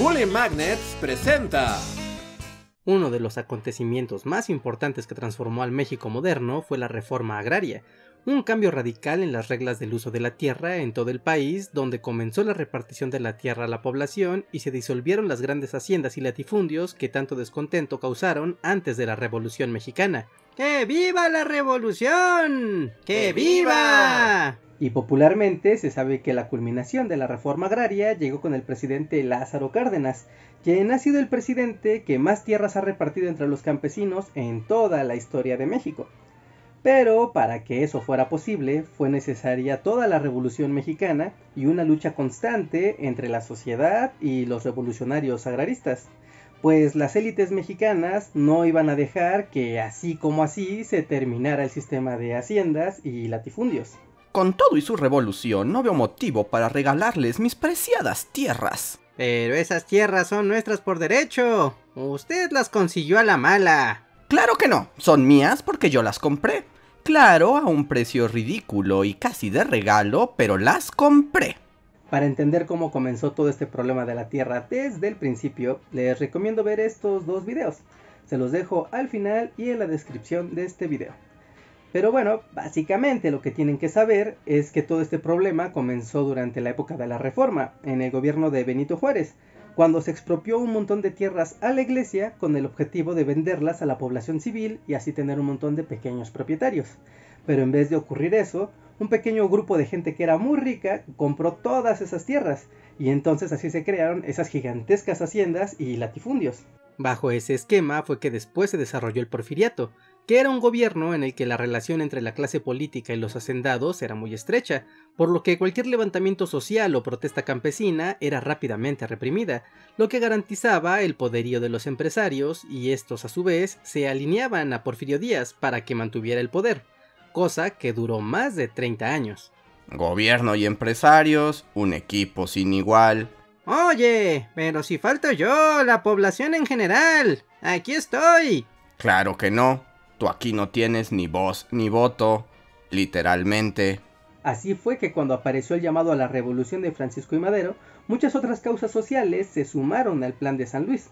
Bully Magnets presenta. Uno de los acontecimientos más importantes que transformó al México moderno fue la reforma agraria, un cambio radical en las reglas del uso de la tierra en todo el país, donde comenzó la repartición de la tierra a la población y se disolvieron las grandes haciendas y latifundios que tanto descontento causaron antes de la Revolución Mexicana. ¡Que viva la revolución! ¡Que viva! Y popularmente se sabe que la culminación de la reforma agraria llegó con el presidente Lázaro Cárdenas, quien ha sido el presidente que más tierras ha repartido entre los campesinos en toda la historia de México. Pero para que eso fuera posible fue necesaria toda la revolución mexicana y una lucha constante entre la sociedad y los revolucionarios agraristas, pues las élites mexicanas no iban a dejar que así como así se terminara el sistema de haciendas y latifundios. Con todo y su revolución, no veo motivo para regalarles mis preciadas tierras. Pero esas tierras son nuestras por derecho. Usted las consiguió a la mala. Claro que no, son mías porque yo las compré. Claro, a un precio ridículo y casi de regalo, pero las compré. Para entender cómo comenzó todo este problema de la tierra desde el principio, les recomiendo ver estos dos videos. Se los dejo al final y en la descripción de este video. Pero bueno, básicamente lo que tienen que saber es que todo este problema comenzó durante la época de la Reforma, en el gobierno de Benito Juárez, cuando se expropió un montón de tierras a la iglesia con el objetivo de venderlas a la población civil y así tener un montón de pequeños propietarios. Pero en vez de ocurrir eso, un pequeño grupo de gente que era muy rica compró todas esas tierras y entonces así se crearon esas gigantescas haciendas y latifundios. Bajo ese esquema fue que después se desarrolló el porfiriato, que era un gobierno en el que la relación entre la clase política y los hacendados era muy estrecha, por lo que cualquier levantamiento social o protesta campesina era rápidamente reprimida, lo que garantizaba el poderío de los empresarios y estos a su vez se alineaban a Porfirio Díaz para que mantuviera el poder, cosa que duró más de 30 años. Gobierno y empresarios, un equipo sin igual. Oye, pero si falto yo, la población en general. Aquí estoy. Claro que no. Tú aquí no tienes ni voz ni voto, literalmente. Así fue que cuando apareció el llamado a la revolución de Francisco y Madero, muchas otras causas sociales se sumaron al plan de San Luis.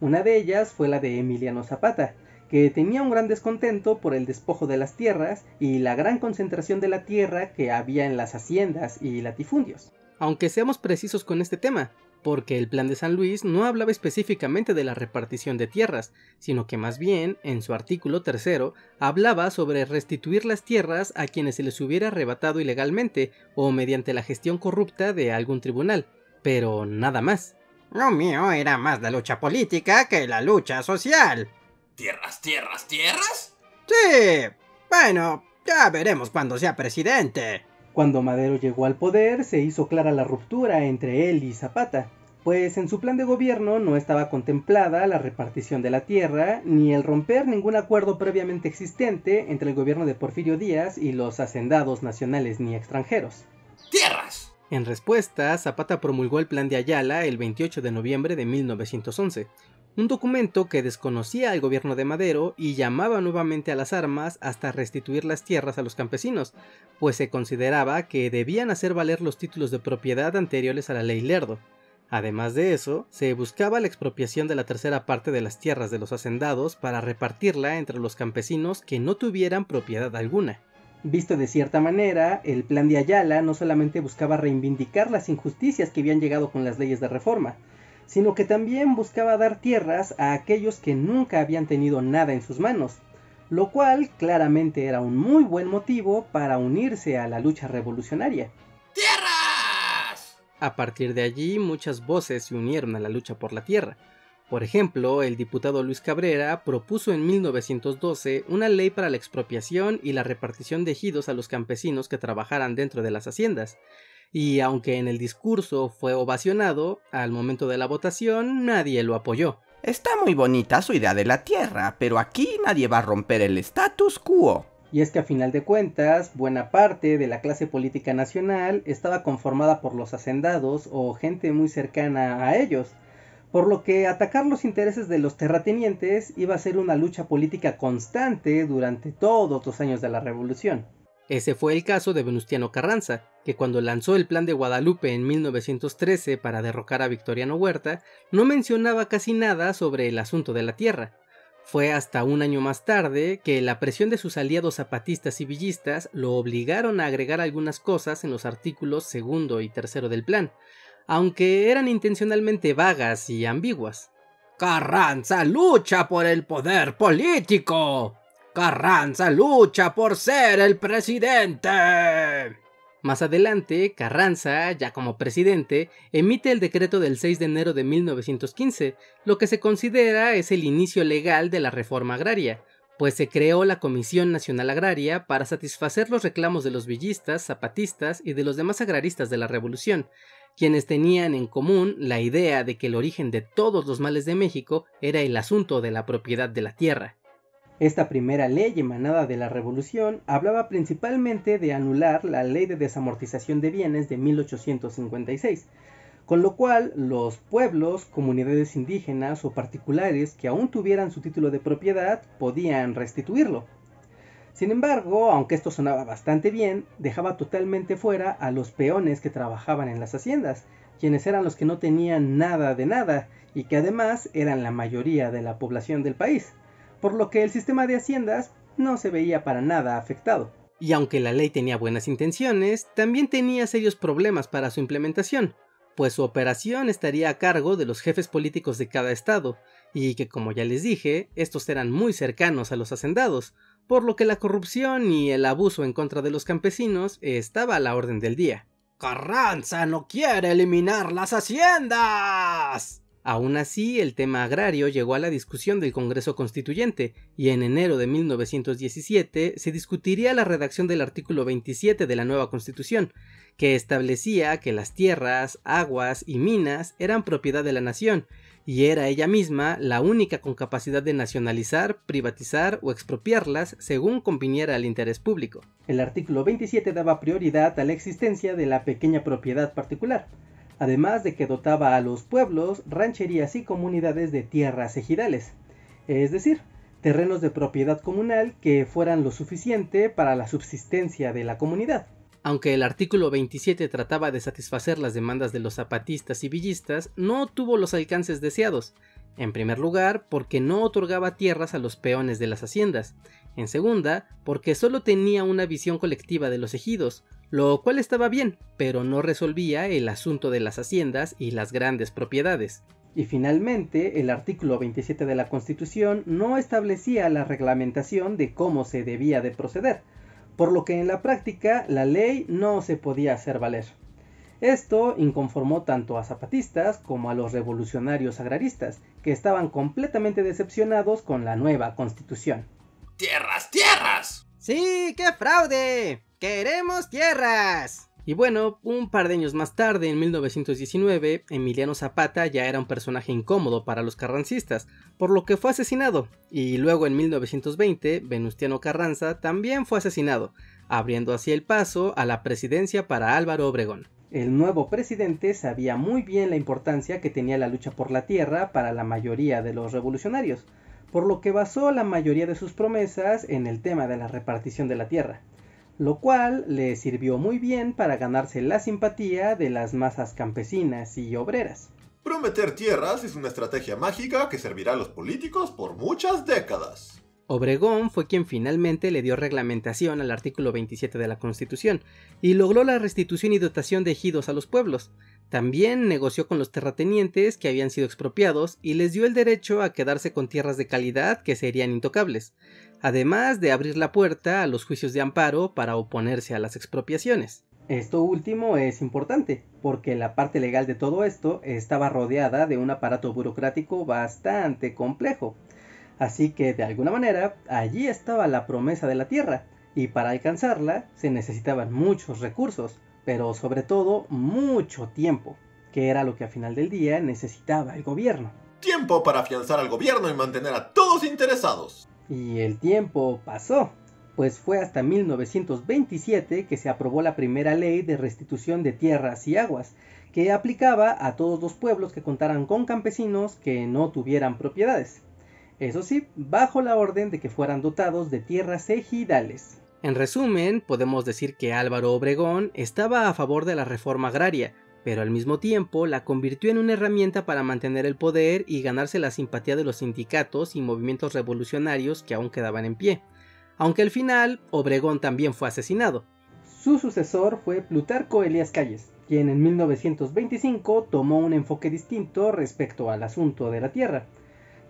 Una de ellas fue la de Emiliano Zapata, que tenía un gran descontento por el despojo de las tierras y la gran concentración de la tierra que había en las haciendas y latifundios. Aunque seamos precisos con este tema, porque el plan de San Luis no hablaba específicamente de la repartición de tierras, sino que más bien, en su artículo tercero, hablaba sobre restituir las tierras a quienes se les hubiera arrebatado ilegalmente o mediante la gestión corrupta de algún tribunal, pero nada más. Lo mío era más la lucha política que la lucha social. ¿Tierras, tierras, tierras? Sí. Bueno, ya veremos cuando sea presidente. Cuando Madero llegó al poder, se hizo clara la ruptura entre él y Zapata, pues en su plan de gobierno no estaba contemplada la repartición de la tierra ni el romper ningún acuerdo previamente existente entre el gobierno de Porfirio Díaz y los hacendados nacionales ni extranjeros. ¡Tierras! En respuesta, Zapata promulgó el Plan de Ayala el 28 de noviembre de 1911, un documento que desconocía al gobierno de Madero y llamaba nuevamente a las armas hasta restituir las tierras a los campesinos, pues se consideraba que debían hacer valer los títulos de propiedad anteriores a la ley Lerdo. Además de eso, se buscaba la expropiación de la tercera parte de las tierras de los hacendados para repartirla entre los campesinos que no tuvieran propiedad alguna. Visto de cierta manera, el plan de Ayala no solamente buscaba reivindicar las injusticias que habían llegado con las leyes de reforma, sino que también buscaba dar tierras a aquellos que nunca habían tenido nada en sus manos, lo cual claramente era un muy buen motivo para unirse a la lucha revolucionaria. ¡Tierras! A partir de allí muchas voces se unieron a la lucha por la tierra. Por ejemplo, el diputado Luis Cabrera propuso en 1912 una ley para la expropiación y la repartición de ejidos a los campesinos que trabajaran dentro de las haciendas, y aunque en el discurso fue ovacionado, al momento de la votación nadie lo apoyó. Está muy bonita su idea de la Tierra, pero aquí nadie va a romper el status quo. Y es que a final de cuentas, buena parte de la clase política nacional estaba conformada por los hacendados o gente muy cercana a ellos, por lo que atacar los intereses de los terratenientes iba a ser una lucha política constante durante todos los años de la revolución. Ese fue el caso de Venustiano Carranza, que cuando lanzó el Plan de Guadalupe en 1913 para derrocar a Victoriano Huerta, no mencionaba casi nada sobre el asunto de la tierra. Fue hasta un año más tarde que la presión de sus aliados zapatistas y villistas lo obligaron a agregar algunas cosas en los artículos segundo y tercero del plan, aunque eran intencionalmente vagas y ambiguas. Carranza lucha por el poder político. Carranza lucha por ser el presidente. Más adelante, Carranza, ya como presidente, emite el decreto del 6 de enero de 1915, lo que se considera es el inicio legal de la reforma agraria, pues se creó la Comisión Nacional Agraria para satisfacer los reclamos de los villistas, zapatistas y de los demás agraristas de la Revolución, quienes tenían en común la idea de que el origen de todos los males de México era el asunto de la propiedad de la tierra. Esta primera ley emanada de la Revolución hablaba principalmente de anular la ley de desamortización de bienes de 1856, con lo cual los pueblos, comunidades indígenas o particulares que aún tuvieran su título de propiedad podían restituirlo. Sin embargo, aunque esto sonaba bastante bien, dejaba totalmente fuera a los peones que trabajaban en las haciendas, quienes eran los que no tenían nada de nada y que además eran la mayoría de la población del país por lo que el sistema de haciendas no se veía para nada afectado. Y aunque la ley tenía buenas intenciones, también tenía serios problemas para su implementación, pues su operación estaría a cargo de los jefes políticos de cada estado, y que como ya les dije, estos eran muy cercanos a los hacendados, por lo que la corrupción y el abuso en contra de los campesinos estaba a la orden del día. Carranza no quiere eliminar las haciendas. Aún así, el tema agrario llegó a la discusión del Congreso Constituyente, y en enero de 1917 se discutiría la redacción del artículo 27 de la nueva Constitución, que establecía que las tierras, aguas y minas eran propiedad de la nación, y era ella misma la única con capacidad de nacionalizar, privatizar o expropiarlas según conviniera al interés público. El artículo 27 daba prioridad a la existencia de la pequeña propiedad particular, además de que dotaba a los pueblos, rancherías y comunidades de tierras ejidales, es decir, terrenos de propiedad comunal que fueran lo suficiente para la subsistencia de la comunidad. Aunque el artículo 27 trataba de satisfacer las demandas de los zapatistas y villistas, no tuvo los alcances deseados. En primer lugar, porque no otorgaba tierras a los peones de las haciendas. En segunda, porque solo tenía una visión colectiva de los ejidos, lo cual estaba bien, pero no resolvía el asunto de las haciendas y las grandes propiedades. Y finalmente, el artículo 27 de la Constitución no establecía la reglamentación de cómo se debía de proceder, por lo que en la práctica la ley no se podía hacer valer. Esto inconformó tanto a zapatistas como a los revolucionarios agraristas, que estaban completamente decepcionados con la nueva constitución. ¡Tierras, tierras! ¡Sí, qué fraude! ¡Queremos tierras! Y bueno, un par de años más tarde, en 1919, Emiliano Zapata ya era un personaje incómodo para los carrancistas, por lo que fue asesinado, y luego en 1920, Venustiano Carranza también fue asesinado, abriendo así el paso a la presidencia para Álvaro Obregón. El nuevo presidente sabía muy bien la importancia que tenía la lucha por la tierra para la mayoría de los revolucionarios, por lo que basó la mayoría de sus promesas en el tema de la repartición de la tierra lo cual le sirvió muy bien para ganarse la simpatía de las masas campesinas y obreras. Prometer tierras es una estrategia mágica que servirá a los políticos por muchas décadas. Obregón fue quien finalmente le dio reglamentación al artículo 27 de la Constitución y logró la restitución y dotación de ejidos a los pueblos. También negoció con los terratenientes que habían sido expropiados y les dio el derecho a quedarse con tierras de calidad que serían intocables además de abrir la puerta a los juicios de amparo para oponerse a las expropiaciones. Esto último es importante, porque la parte legal de todo esto estaba rodeada de un aparato burocrático bastante complejo. Así que de alguna manera allí estaba la promesa de la tierra, y para alcanzarla se necesitaban muchos recursos, pero sobre todo mucho tiempo, que era lo que a final del día necesitaba el gobierno. Tiempo para afianzar al gobierno y mantener a todos interesados. Y el tiempo pasó, pues fue hasta 1927 que se aprobó la primera ley de restitución de tierras y aguas, que aplicaba a todos los pueblos que contaran con campesinos que no tuvieran propiedades. Eso sí, bajo la orden de que fueran dotados de tierras ejidales. En resumen, podemos decir que Álvaro Obregón estaba a favor de la reforma agraria, pero al mismo tiempo la convirtió en una herramienta para mantener el poder y ganarse la simpatía de los sindicatos y movimientos revolucionarios que aún quedaban en pie. Aunque al final, Obregón también fue asesinado. Su sucesor fue Plutarco Elías Calles, quien en 1925 tomó un enfoque distinto respecto al asunto de la tierra.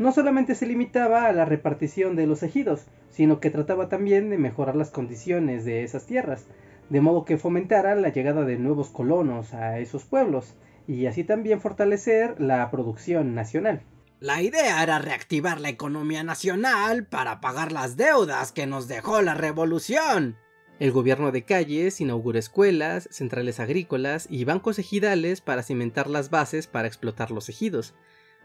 No solamente se limitaba a la repartición de los ejidos, sino que trataba también de mejorar las condiciones de esas tierras, de modo que fomentara la llegada de nuevos colonos a esos pueblos, y así también fortalecer la producción nacional. La idea era reactivar la economía nacional para pagar las deudas que nos dejó la revolución. El gobierno de Calles inauguró escuelas, centrales agrícolas y bancos ejidales para cimentar las bases para explotar los ejidos.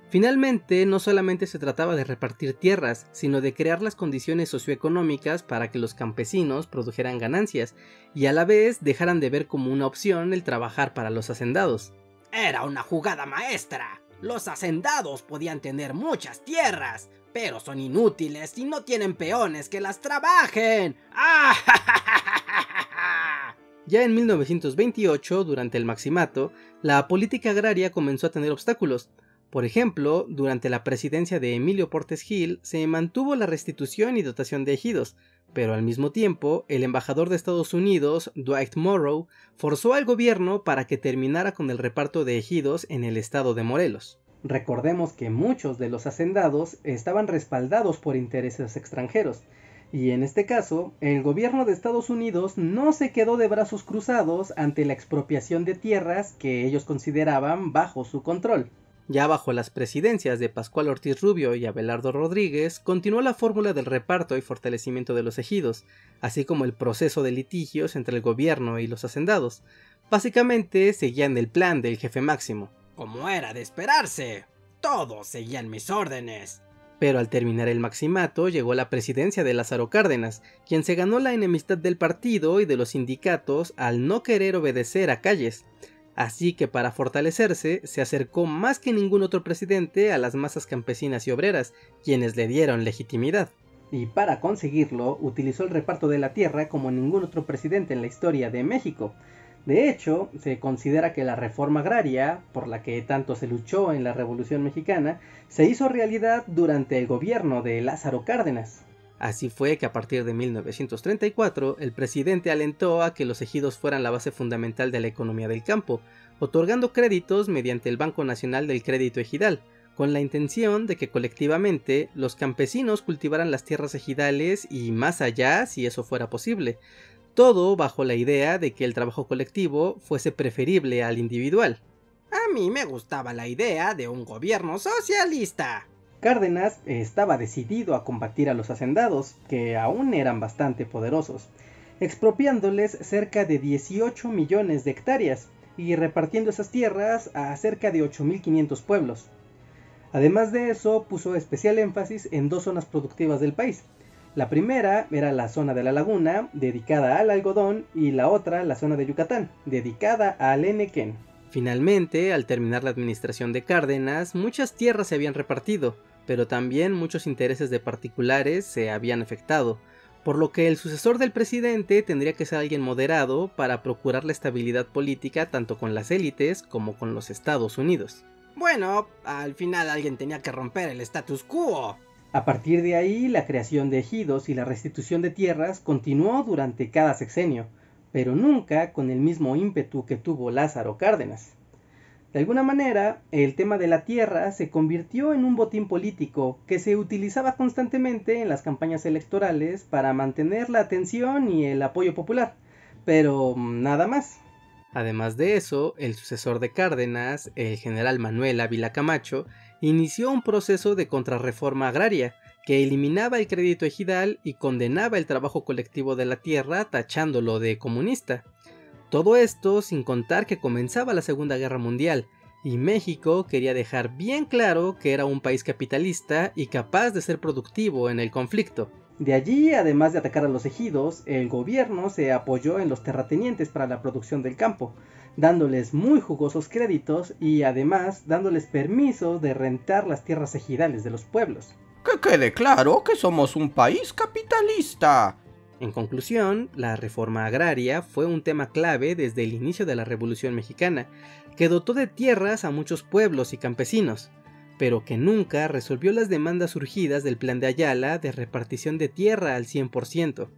Finalmente, no solamente se trataba de repartir tierras, sino de crear las condiciones socioeconómicas para que los campesinos produjeran ganancias y a la vez dejaran de ver como una opción el trabajar para los hacendados. Era una jugada maestra. Los hacendados podían tener muchas tierras, pero son inútiles y no tienen peones que las trabajen. Ya en 1928, durante el Maximato, la política agraria comenzó a tener obstáculos. Por ejemplo, durante la presidencia de Emilio Portes Gil se mantuvo la restitución y dotación de ejidos, pero al mismo tiempo el embajador de Estados Unidos, Dwight Morrow, forzó al gobierno para que terminara con el reparto de ejidos en el estado de Morelos. Recordemos que muchos de los hacendados estaban respaldados por intereses extranjeros, y en este caso, el gobierno de Estados Unidos no se quedó de brazos cruzados ante la expropiación de tierras que ellos consideraban bajo su control. Ya bajo las presidencias de Pascual Ortiz Rubio y Abelardo Rodríguez, continuó la fórmula del reparto y fortalecimiento de los ejidos, así como el proceso de litigios entre el gobierno y los hacendados. Básicamente seguían el plan del jefe máximo. Como era de esperarse, todos seguían mis órdenes. Pero al terminar el maximato llegó la presidencia de Lázaro Cárdenas, quien se ganó la enemistad del partido y de los sindicatos al no querer obedecer a Calles. Así que para fortalecerse se acercó más que ningún otro presidente a las masas campesinas y obreras, quienes le dieron legitimidad. Y para conseguirlo utilizó el reparto de la tierra como ningún otro presidente en la historia de México. De hecho, se considera que la reforma agraria, por la que tanto se luchó en la Revolución Mexicana, se hizo realidad durante el gobierno de Lázaro Cárdenas. Así fue que a partir de 1934 el presidente alentó a que los ejidos fueran la base fundamental de la economía del campo, otorgando créditos mediante el Banco Nacional del Crédito Ejidal, con la intención de que colectivamente los campesinos cultivaran las tierras ejidales y más allá si eso fuera posible, todo bajo la idea de que el trabajo colectivo fuese preferible al individual. A mí me gustaba la idea de un gobierno socialista, Cárdenas estaba decidido a combatir a los hacendados, que aún eran bastante poderosos, expropiándoles cerca de 18 millones de hectáreas y repartiendo esas tierras a cerca de 8.500 pueblos. Además de eso, puso especial énfasis en dos zonas productivas del país. La primera era la zona de la laguna, dedicada al algodón, y la otra la zona de Yucatán, dedicada al enequén. Finalmente, al terminar la administración de Cárdenas, muchas tierras se habían repartido, pero también muchos intereses de particulares se habían afectado, por lo que el sucesor del presidente tendría que ser alguien moderado para procurar la estabilidad política tanto con las élites como con los Estados Unidos. Bueno, al final alguien tenía que romper el status quo. A partir de ahí, la creación de ejidos y la restitución de tierras continuó durante cada sexenio, pero nunca con el mismo ímpetu que tuvo Lázaro Cárdenas. De alguna manera, el tema de la tierra se convirtió en un botín político que se utilizaba constantemente en las campañas electorales para mantener la atención y el apoyo popular, pero nada más. Además de eso, el sucesor de Cárdenas, el general Manuel Ávila Camacho, inició un proceso de contrarreforma agraria que eliminaba el crédito ejidal y condenaba el trabajo colectivo de la tierra tachándolo de comunista. Todo esto sin contar que comenzaba la Segunda Guerra Mundial, y México quería dejar bien claro que era un país capitalista y capaz de ser productivo en el conflicto. De allí, además de atacar a los ejidos, el gobierno se apoyó en los terratenientes para la producción del campo, dándoles muy jugosos créditos y además dándoles permiso de rentar las tierras ejidales de los pueblos. Que quede claro que somos un país capitalista. En conclusión, la reforma agraria fue un tema clave desde el inicio de la Revolución Mexicana, que dotó de tierras a muchos pueblos y campesinos, pero que nunca resolvió las demandas surgidas del plan de Ayala de repartición de tierra al 100%.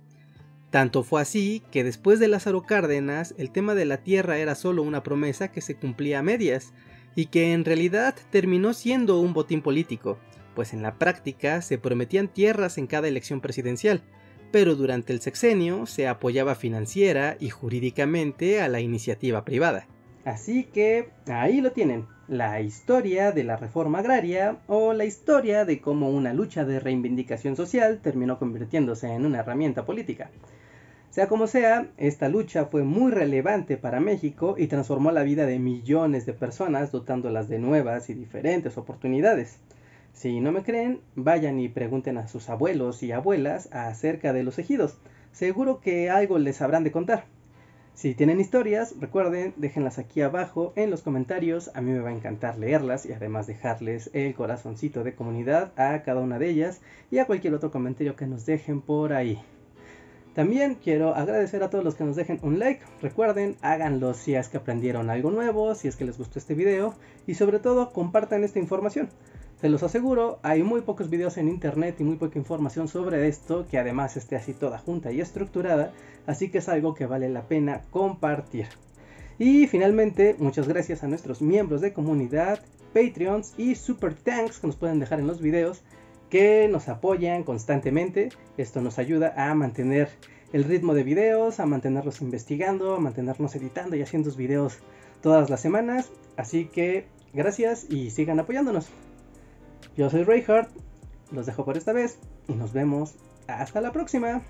Tanto fue así que después de Lázaro Cárdenas el tema de la tierra era solo una promesa que se cumplía a medias, y que en realidad terminó siendo un botín político, pues en la práctica se prometían tierras en cada elección presidencial, pero durante el sexenio se apoyaba financiera y jurídicamente a la iniciativa privada. Así que ahí lo tienen, la historia de la reforma agraria o la historia de cómo una lucha de reivindicación social terminó convirtiéndose en una herramienta política. Sea como sea, esta lucha fue muy relevante para México y transformó la vida de millones de personas dotándolas de nuevas y diferentes oportunidades. Si no me creen, vayan y pregunten a sus abuelos y abuelas acerca de los ejidos. Seguro que algo les habrán de contar. Si tienen historias, recuerden, déjenlas aquí abajo en los comentarios. A mí me va a encantar leerlas y además dejarles el corazoncito de comunidad a cada una de ellas y a cualquier otro comentario que nos dejen por ahí. También quiero agradecer a todos los que nos dejen un like. Recuerden, háganlo si es que aprendieron algo nuevo, si es que les gustó este video y sobre todo compartan esta información. Se los aseguro, hay muy pocos videos en internet y muy poca información sobre esto que además esté así toda junta y estructurada, así que es algo que vale la pena compartir. Y finalmente, muchas gracias a nuestros miembros de comunidad, Patreons y Super Tanks que nos pueden dejar en los videos, que nos apoyan constantemente. Esto nos ayuda a mantener el ritmo de videos, a mantenerlos investigando, a mantenernos editando y haciendo videos todas las semanas. Así que gracias y sigan apoyándonos. Yo soy Reinhardt, los dejo por esta vez y nos vemos hasta la próxima.